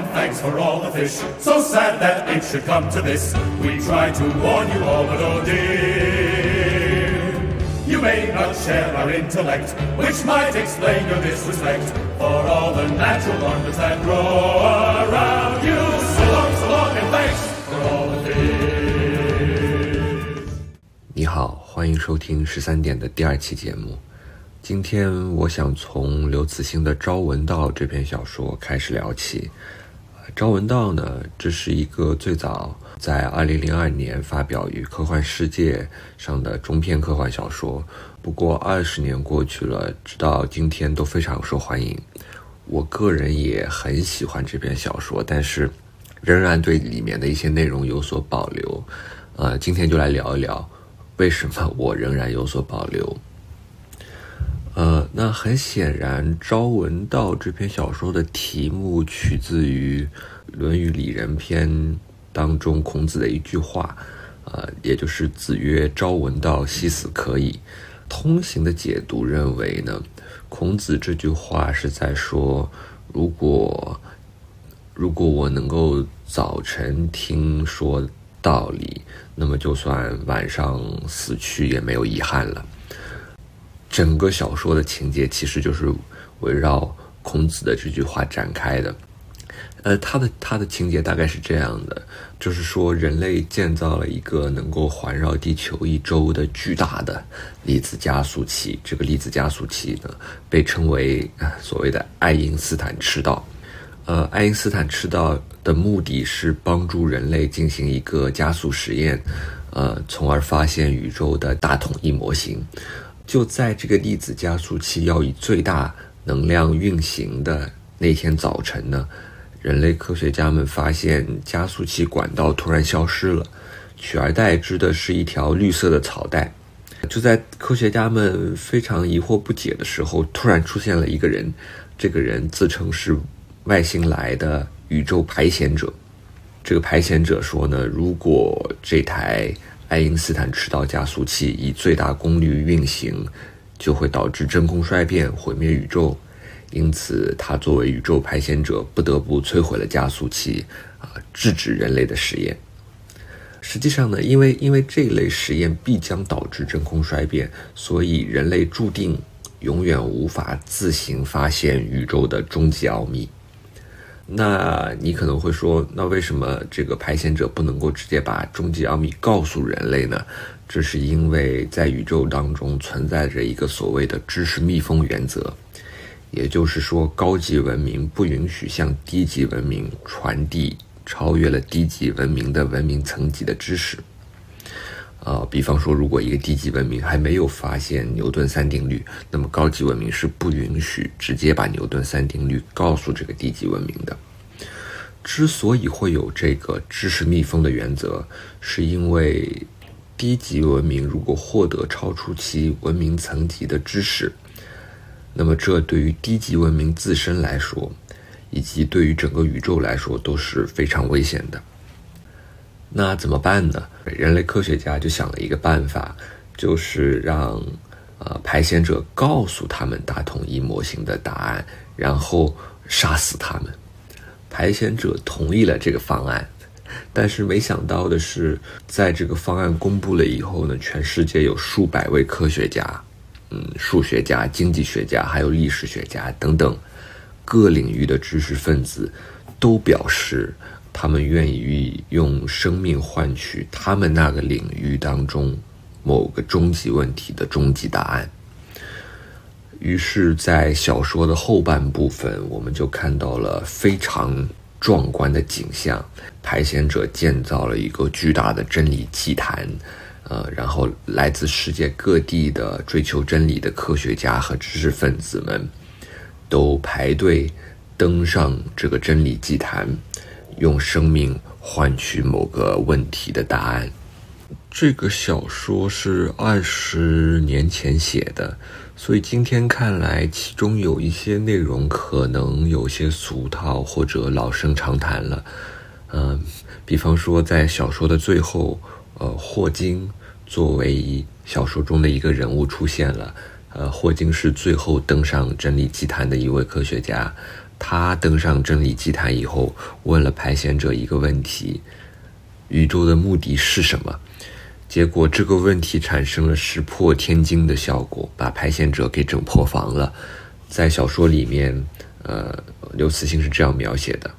and thanks for all the fish. So sad that it should come to this. We try to warn you all, but oh dear. You may not share our intellect, which might explain your disrespect for all the natural wonders that grow around you. So long, so long, and thanks for all the fish. 你好，欢迎收听十三点的第二期节目。今天我想从刘慈欣的《朝闻道》这篇小说开始聊起。 《朝闻道》呢，这是一个最早在2002年发表于《科幻世界》上的中篇科幻小说。不过二十年过去了，直到今天都非常受欢迎。我个人也很喜欢这篇小说，但是仍然对里面的一些内容有所保留。呃，今天就来聊一聊为什么我仍然有所保留。呃，那很显然，《朝闻道》这篇小说的题目取自于《论语里仁篇》当中孔子的一句话，呃，也就是“子曰：朝闻道，夕死可矣。”通行的解读认为呢，孔子这句话是在说，如果如果我能够早晨听说道理，那么就算晚上死去也没有遗憾了。整个小说的情节其实就是围绕孔子的这句话展开的。呃，他的他的情节大概是这样的，就是说人类建造了一个能够环绕地球一周的巨大的粒子加速器。这个粒子加速器呢，被称为所谓的爱因斯坦赤道。呃，爱因斯坦赤道的目的是帮助人类进行一个加速实验，呃，从而发现宇宙的大统一模型。就在这个粒子加速器要以最大能量运行的那天早晨呢，人类科学家们发现加速器管道突然消失了，取而代之的是一条绿色的草带。就在科学家们非常疑惑不解的时候，突然出现了一个人，这个人自称是外星来的宇宙排险者。这个排险者说呢，如果这台爱因斯坦赤道加速器以最大功率运行，就会导致真空衰变，毁灭宇宙。因此，他作为宇宙排险者，不得不摧毁了加速器，啊，制止人类的实验。实际上呢，因为因为这类实验必将导致真空衰变，所以人类注定永远无法自行发现宇宙的终极奥秘。那你可能会说，那为什么这个排险者不能够直接把终极奥秘告诉人类呢？这是因为在宇宙当中存在着一个所谓的知识密封原则，也就是说，高级文明不允许向低级文明传递超越了低级文明的文明层级的知识。啊，比方说，如果一个低级文明还没有发现牛顿三定律，那么高级文明是不允许直接把牛顿三定律告诉这个低级文明的。之所以会有这个知识密封的原则，是因为低级文明如果获得超出其文明层级的知识，那么这对于低级文明自身来说，以及对于整个宇宙来说都是非常危险的。那怎么办呢？人类科学家就想了一个办法，就是让呃排险者告诉他们大统一模型的答案，然后杀死他们。排险者同意了这个方案，但是没想到的是，在这个方案公布了以后呢，全世界有数百位科学家，嗯，数学家、经济学家，还有历史学家等等各领域的知识分子，都表示。他们愿意用生命换取他们那个领域当中某个终极问题的终极答案。于是，在小说的后半部分，我们就看到了非常壮观的景象：排险者建造了一个巨大的真理祭坛，呃，然后来自世界各地的追求真理的科学家和知识分子们都排队登上这个真理祭坛。用生命换取某个问题的答案。这个小说是二十年前写的，所以今天看来，其中有一些内容可能有些俗套或者老生常谈了。嗯，比方说，在小说的最后，呃，霍金作为小说中的一个人物出现了。呃，霍金是最后登上真理祭坛的一位科学家。他登上真理祭坛以后，问了排险者一个问题：宇宙的目的是什么？结果这个问题产生了石破天惊的效果，把排险者给整破防了。在小说里面，呃，刘慈欣是这样描写的：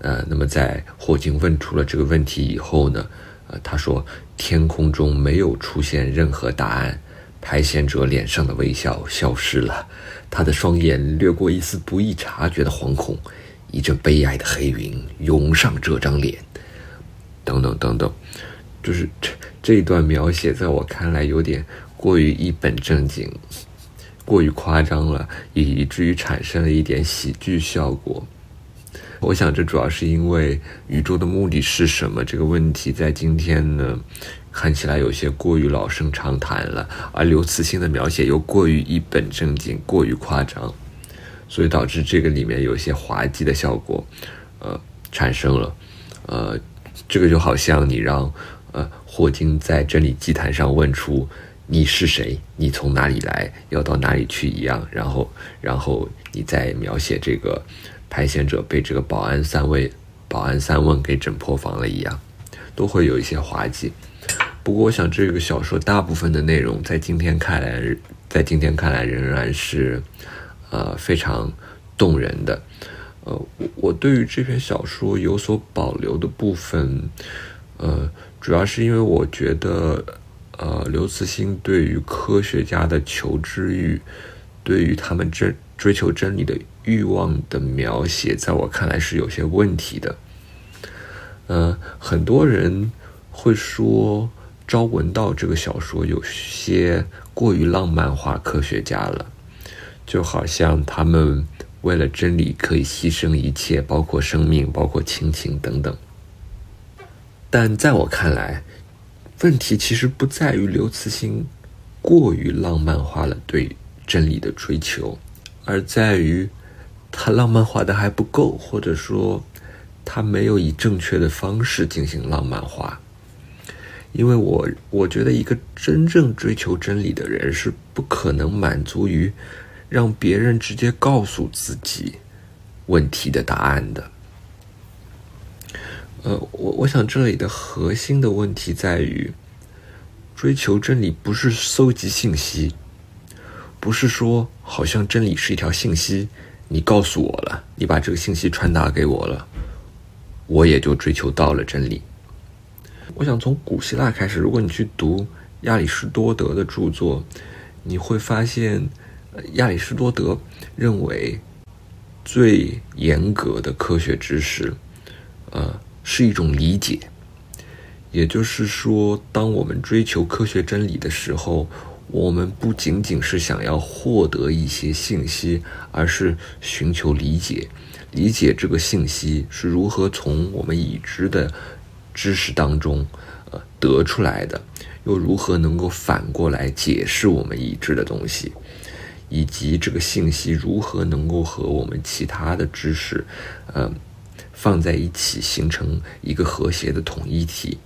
呃，那么在霍金问出了这个问题以后呢，呃，他说天空中没有出现任何答案，排险者脸上的微笑消失了，他的双眼掠过一丝不易察觉的惶恐，一阵悲哀的黑云涌上这张脸，等等等等。就是这这一段描写，在我看来有点过于一本正经，过于夸张了，以至于产生了一点喜剧效果。我想，这主要是因为宇宙的目的是什么这个问题，在今天呢，看起来有些过于老生常谈了，而刘慈欣的描写又过于一本正经，过于夸张，所以导致这个里面有些滑稽的效果，呃，产生了，呃，这个就好像你让。呃，霍金在真理祭坛上问出“你是谁？你从哪里来？要到哪里去？”一样，然后，然后你再描写这个排险者被这个保安三位保安三问给整破防了一样，都会有一些滑稽。不过，我想这个小说大部分的内容在今天看来，在今天看来仍然是呃非常动人的。呃，我对于这篇小说有所保留的部分，呃。主要是因为我觉得，呃，刘慈欣对于科学家的求知欲，对于他们真追求真理的欲望的描写，在我看来是有些问题的。嗯，很多人会说《朝闻道》这个小说有些过于浪漫化科学家了，就好像他们为了真理可以牺牲一切，包括生命，包括亲情等等。但在我看来，问题其实不在于刘慈欣过于浪漫化了对真理的追求，而在于他浪漫化的还不够，或者说他没有以正确的方式进行浪漫化。因为我我觉得一个真正追求真理的人是不可能满足于让别人直接告诉自己问题的答案的。呃，我我想这里的核心的问题在于，追求真理不是搜集信息，不是说好像真理是一条信息，你告诉我了，你把这个信息传达给我了，我也就追求到了真理。我想从古希腊开始，如果你去读亚里士多德的著作，你会发现，亚里士多德认为最严格的科学知识，呃。是一种理解，也就是说，当我们追求科学真理的时候，我们不仅仅是想要获得一些信息，而是寻求理解，理解这个信息是如何从我们已知的知识当中呃得出来的，又如何能够反过来解释我们已知的东西，以及这个信息如何能够和我们其他的知识，嗯。放在一起形成一个和谐的统一体，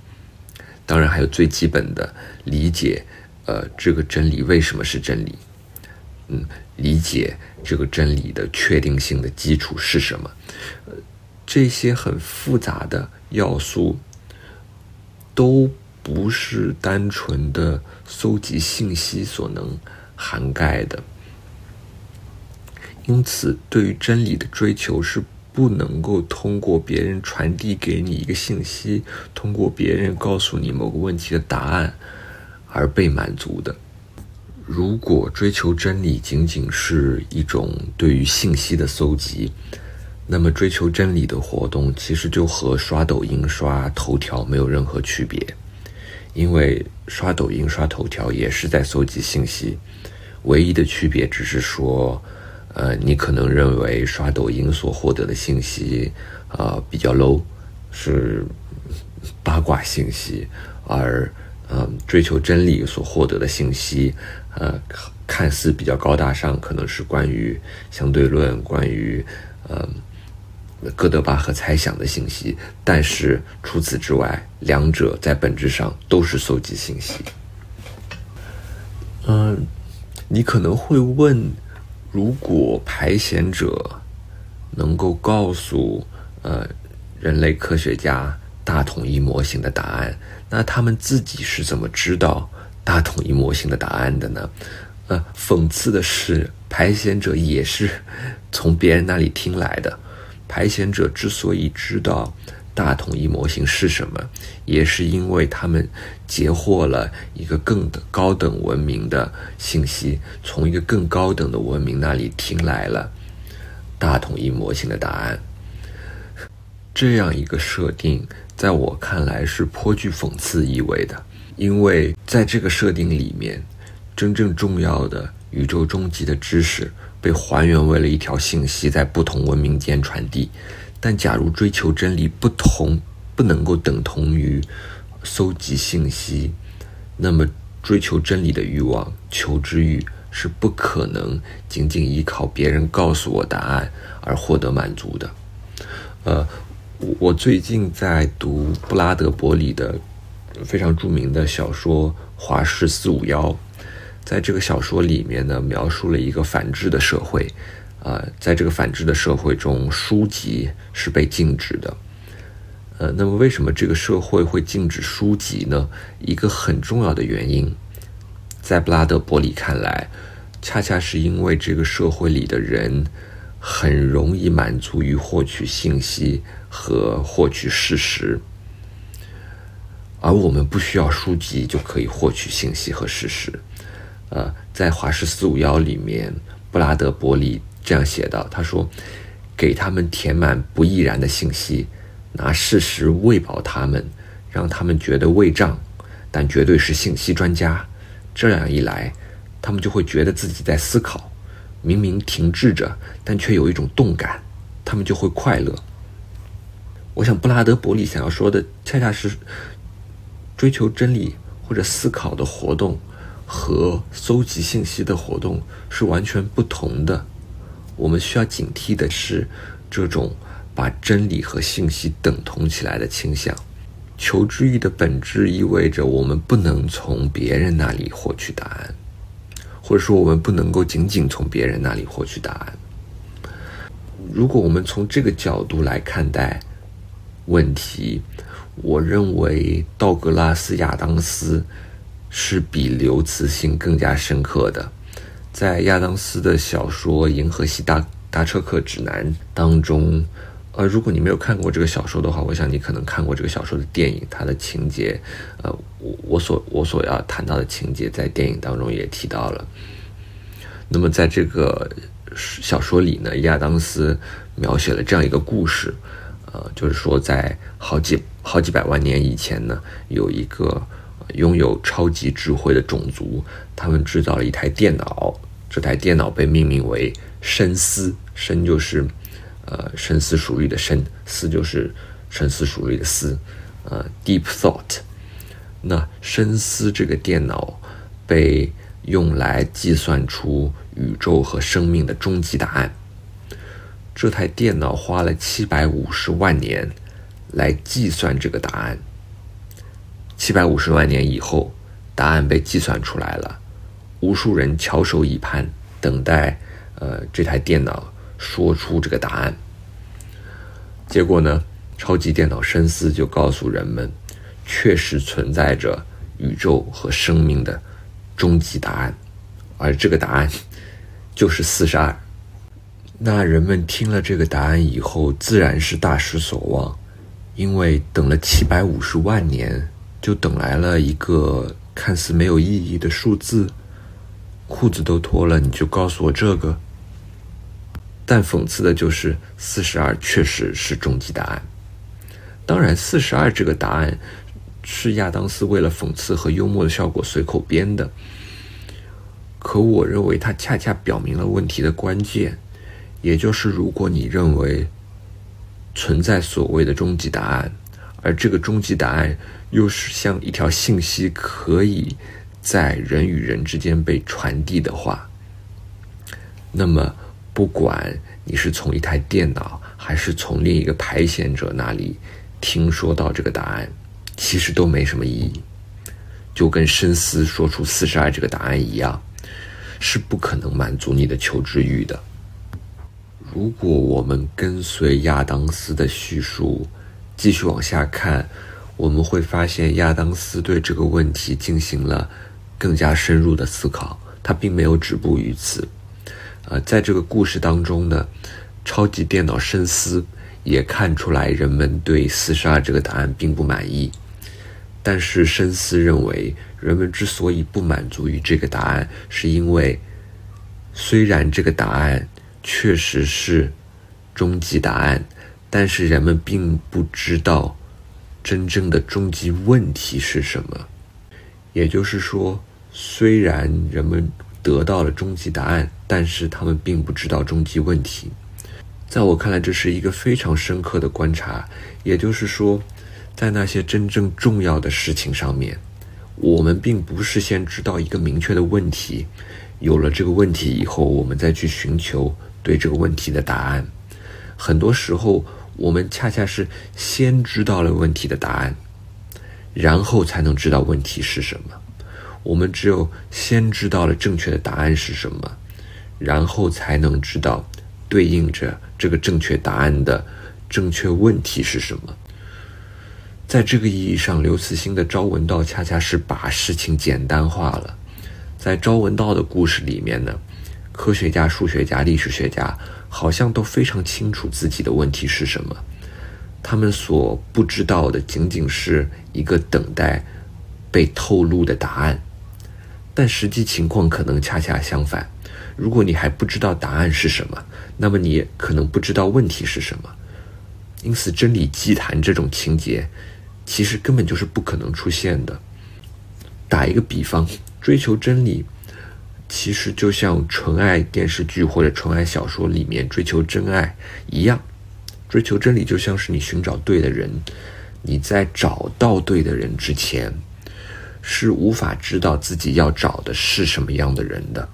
当然还有最基本的理解，呃，这个真理为什么是真理？嗯，理解这个真理的确定性的基础是什么？呃，这些很复杂的要素都不是单纯的搜集信息所能涵盖的，因此对于真理的追求是。不能够通过别人传递给你一个信息，通过别人告诉你某个问题的答案而被满足的。如果追求真理仅仅是一种对于信息的搜集，那么追求真理的活动其实就和刷抖音、刷头条没有任何区别。因为刷抖音、刷头条也是在搜集信息，唯一的区别只是说。呃，你可能认为刷抖音所获得的信息，呃，比较 low，是八卦信息，而呃，追求真理所获得的信息，呃，看似比较高大上，可能是关于相对论、关于呃哥德巴赫猜想的信息，但是除此之外，两者在本质上都是搜集信息。嗯，你可能会问。如果排险者能够告诉呃人类科学家大统一模型的答案，那他们自己是怎么知道大统一模型的答案的呢？呃，讽刺的是，排险者也是从别人那里听来的。排险者之所以知道大统一模型是什么，也是因为他们截获了一个更高等文明的信息，从一个更高等的文明那里听来了大统一模型的答案。这样一个设定，在我看来是颇具讽刺意味的，因为在这个设定里面。真正重要的宇宙终极的知识被还原为了一条信息，在不同文明间传递。但假如追求真理不同不能够等同于搜集信息，那么追求真理的欲望、求知欲是不可能仅仅依靠别人告诉我答案而获得满足的。呃，我最近在读布拉德伯里的非常著名的小说《华氏四五幺》。在这个小说里面呢，描述了一个反智的社会，啊，在这个反智的社会中，书籍是被禁止的，呃，那么为什么这个社会会禁止书籍呢？一个很重要的原因，在布拉德伯里看来，恰恰是因为这个社会里的人很容易满足于获取信息和获取事实，而我们不需要书籍就可以获取信息和事实。呃，在《华氏四五幺》里面，布拉德伯里这样写道：“他说，给他们填满不易然的信息，拿事实喂饱他们，让他们觉得胃胀，但绝对是信息专家。这样一来，他们就会觉得自己在思考，明明停滞着，但却有一种动感，他们就会快乐。我想，布拉德伯里想要说的，恰恰是追求真理或者思考的活动。”和搜集信息的活动是完全不同的。我们需要警惕的是，这种把真理和信息等同起来的倾向。求知欲的本质意味着我们不能从别人那里获取答案，或者说我们不能够仅仅从别人那里获取答案。如果我们从这个角度来看待问题，我认为道格拉斯·亚当斯。是比刘慈欣更加深刻的，在亚当斯的小说《银河系大大车客指南》当中，呃，如果你没有看过这个小说的话，我想你可能看过这个小说的电影，它的情节，呃，我我所我所要谈到的情节，在电影当中也提到了。那么，在这个小说里呢，亚当斯描写了这样一个故事，呃，就是说，在好几好几百万年以前呢，有一个。拥有超级智慧的种族，他们制造了一台电脑。这台电脑被命名为“深思”，“深”就是呃深思熟虑的“深”，“思”就是深思熟虑的“思”，呃，deep thought。那深思这个电脑被用来计算出宇宙和生命的终极答案。这台电脑花了七百五十万年来计算这个答案。七百五十万年以后，答案被计算出来了。无数人翘首以盼，等待，呃，这台电脑说出这个答案。结果呢，超级电脑深思就告诉人们，确实存在着宇宙和生命的终极答案，而这个答案就是四十二。那人们听了这个答案以后，自然是大失所望，因为等了七百五十万年。就等来了一个看似没有意义的数字，裤子都脱了，你就告诉我这个。但讽刺的就是四十二确实是终极答案。当然，四十二这个答案是亚当斯为了讽刺和幽默的效果随口编的。可我认为它恰恰表明了问题的关键，也就是如果你认为存在所谓的终极答案，而这个终极答案。又是像一条信息，可以在人与人之间被传递的话，那么不管你是从一台电脑，还是从另一个排险者那里听说到这个答案，其实都没什么意义。就跟深思说出四十二这个答案一样，是不可能满足你的求知欲的。如果我们跟随亚当斯的叙述继续往下看，我们会发现亚当斯对这个问题进行了更加深入的思考，他并没有止步于此。呃，在这个故事当中呢，超级电脑深思也看出来人们对四十二这个答案并不满意，但是深思认为，人们之所以不满足于这个答案，是因为虽然这个答案。确实是终极答案，但是人们并不知道真正的终极问题是什么。也就是说，虽然人们得到了终极答案，但是他们并不知道终极问题。在我看来，这是一个非常深刻的观察。也就是说，在那些真正重要的事情上面，我们并不是先知道一个明确的问题，有了这个问题以后，我们再去寻求。对这个问题的答案，很多时候我们恰恰是先知道了问题的答案，然后才能知道问题是什么。我们只有先知道了正确的答案是什么，然后才能知道对应着这个正确答案的正确问题是什么。在这个意义上，刘慈欣的《朝闻道》恰恰是把事情简单化了。在《朝闻道》的故事里面呢。科学家、数学家、历史学家好像都非常清楚自己的问题是什么，他们所不知道的仅仅是一个等待被透露的答案。但实际情况可能恰恰相反，如果你还不知道答案是什么，那么你可能不知道问题是什么。因此，真理祭坛这种情节其实根本就是不可能出现的。打一个比方，追求真理。其实就像纯爱电视剧或者纯爱小说里面追求真爱一样，追求真理就像是你寻找对的人，你在找到对的人之前，是无法知道自己要找的是什么样的人的。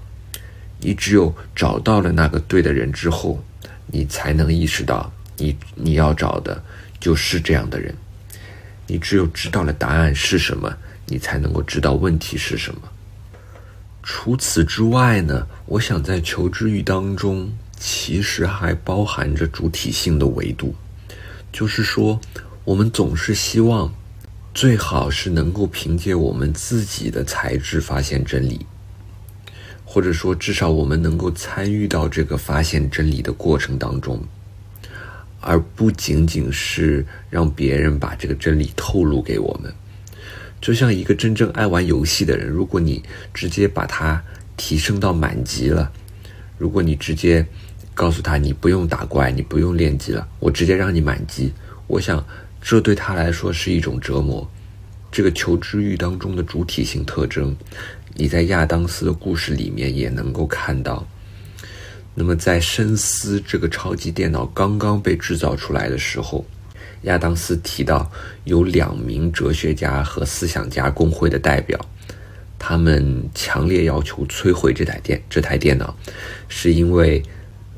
你只有找到了那个对的人之后，你才能意识到你你要找的就是这样的人。你只有知道了答案是什么，你才能够知道问题是什么。除此之外呢，我想在求知欲当中，其实还包含着主体性的维度，就是说，我们总是希望，最好是能够凭借我们自己的才智发现真理，或者说，至少我们能够参与到这个发现真理的过程当中，而不仅仅是让别人把这个真理透露给我们。就像一个真正爱玩游戏的人，如果你直接把他提升到满级了，如果你直接告诉他你不用打怪，你不用练级了，我直接让你满级，我想这对他来说是一种折磨。这个求知欲当中的主体性特征，你在亚当斯的故事里面也能够看到。那么在深思这个超级电脑刚刚被制造出来的时候。亚当斯提到，有两名哲学家和思想家工会的代表，他们强烈要求摧毁这台电这台电脑，是因为，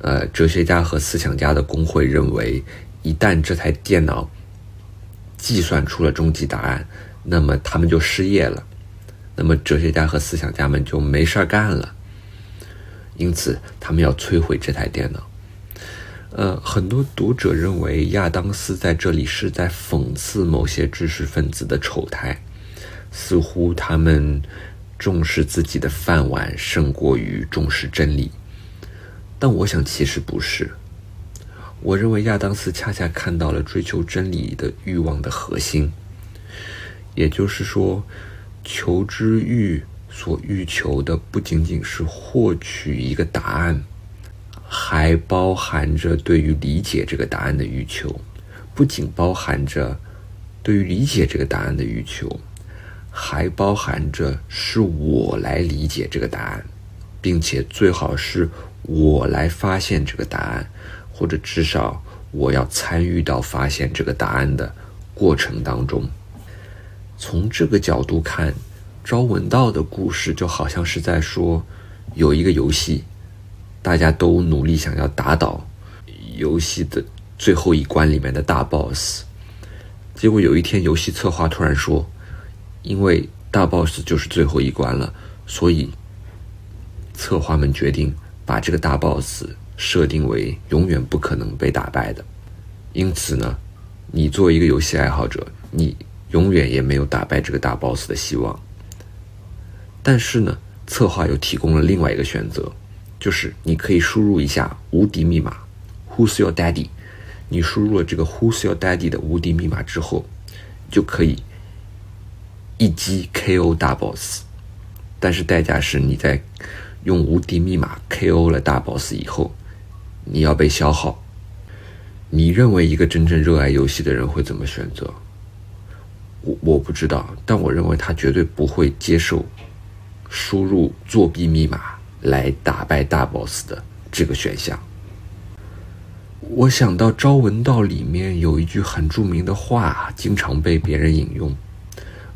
呃，哲学家和思想家的工会认为，一旦这台电脑计算出了终极答案，那么他们就失业了，那么哲学家和思想家们就没事儿干了，因此他们要摧毁这台电脑。呃，很多读者认为亚当斯在这里是在讽刺某些知识分子的丑态，似乎他们重视自己的饭碗胜过于重视真理。但我想其实不是，我认为亚当斯恰恰看到了追求真理的欲望的核心，也就是说，求知欲所欲求的不仅仅是获取一个答案。还包含着对于理解这个答案的欲求，不仅包含着对于理解这个答案的欲求，还包含着是我来理解这个答案，并且最好是我来发现这个答案，或者至少我要参与到发现这个答案的过程当中。从这个角度看，朝闻道的故事就好像是在说，有一个游戏。大家都努力想要打倒游戏的最后一关里面的大 boss，结果有一天游戏策划突然说：“因为大 boss 就是最后一关了，所以策划们决定把这个大 boss 设定为永远不可能被打败的，因此呢，你作为一个游戏爱好者，你永远也没有打败这个大 boss 的希望。但是呢，策划又提供了另外一个选择，就是你可以输入一下无敌密码，Who's your daddy？你输入了这个 Who's your daddy 的无敌密码之后，就可以一击 KO 大 boss。但是代价是你在用无敌密码 KO 了大 boss 以后，你要被消耗。你认为一个真正热爱游戏的人会怎么选择？我我不知道，但我认为他绝对不会接受。输入作弊密码来打败大 boss 的这个选项，我想到《朝闻道》里面有一句很著名的话，经常被别人引用。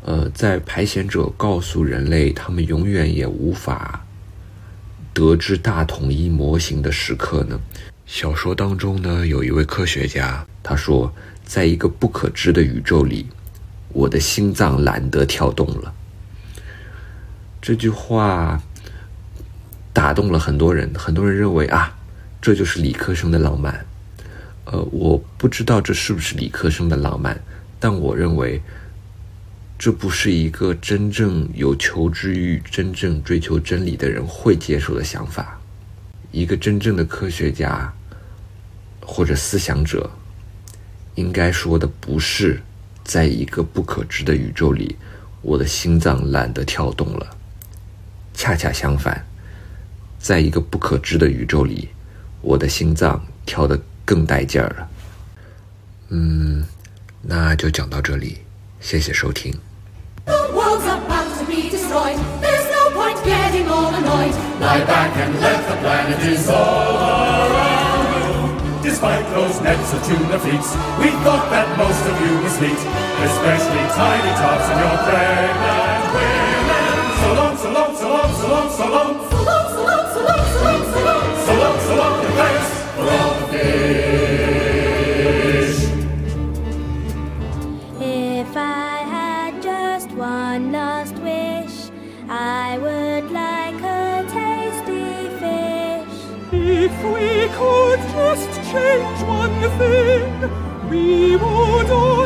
呃，在排险者告诉人类他们永远也无法得知大统一模型的时刻呢，小说当中呢有一位科学家，他说，在一个不可知的宇宙里，我的心脏懒得跳动了。这句话打动了很多人，很多人认为啊，这就是理科生的浪漫。呃，我不知道这是不是理科生的浪漫，但我认为这不是一个真正有求知欲、真正追求真理的人会接受的想法。一个真正的科学家或者思想者，应该说的不是在一个不可知的宇宙里，我的心脏懒得跳动了。恰恰相反，在一个不可知的宇宙里，我的心脏跳得更带劲儿了。嗯，那就讲到这里，谢谢收听。change one thing, we would all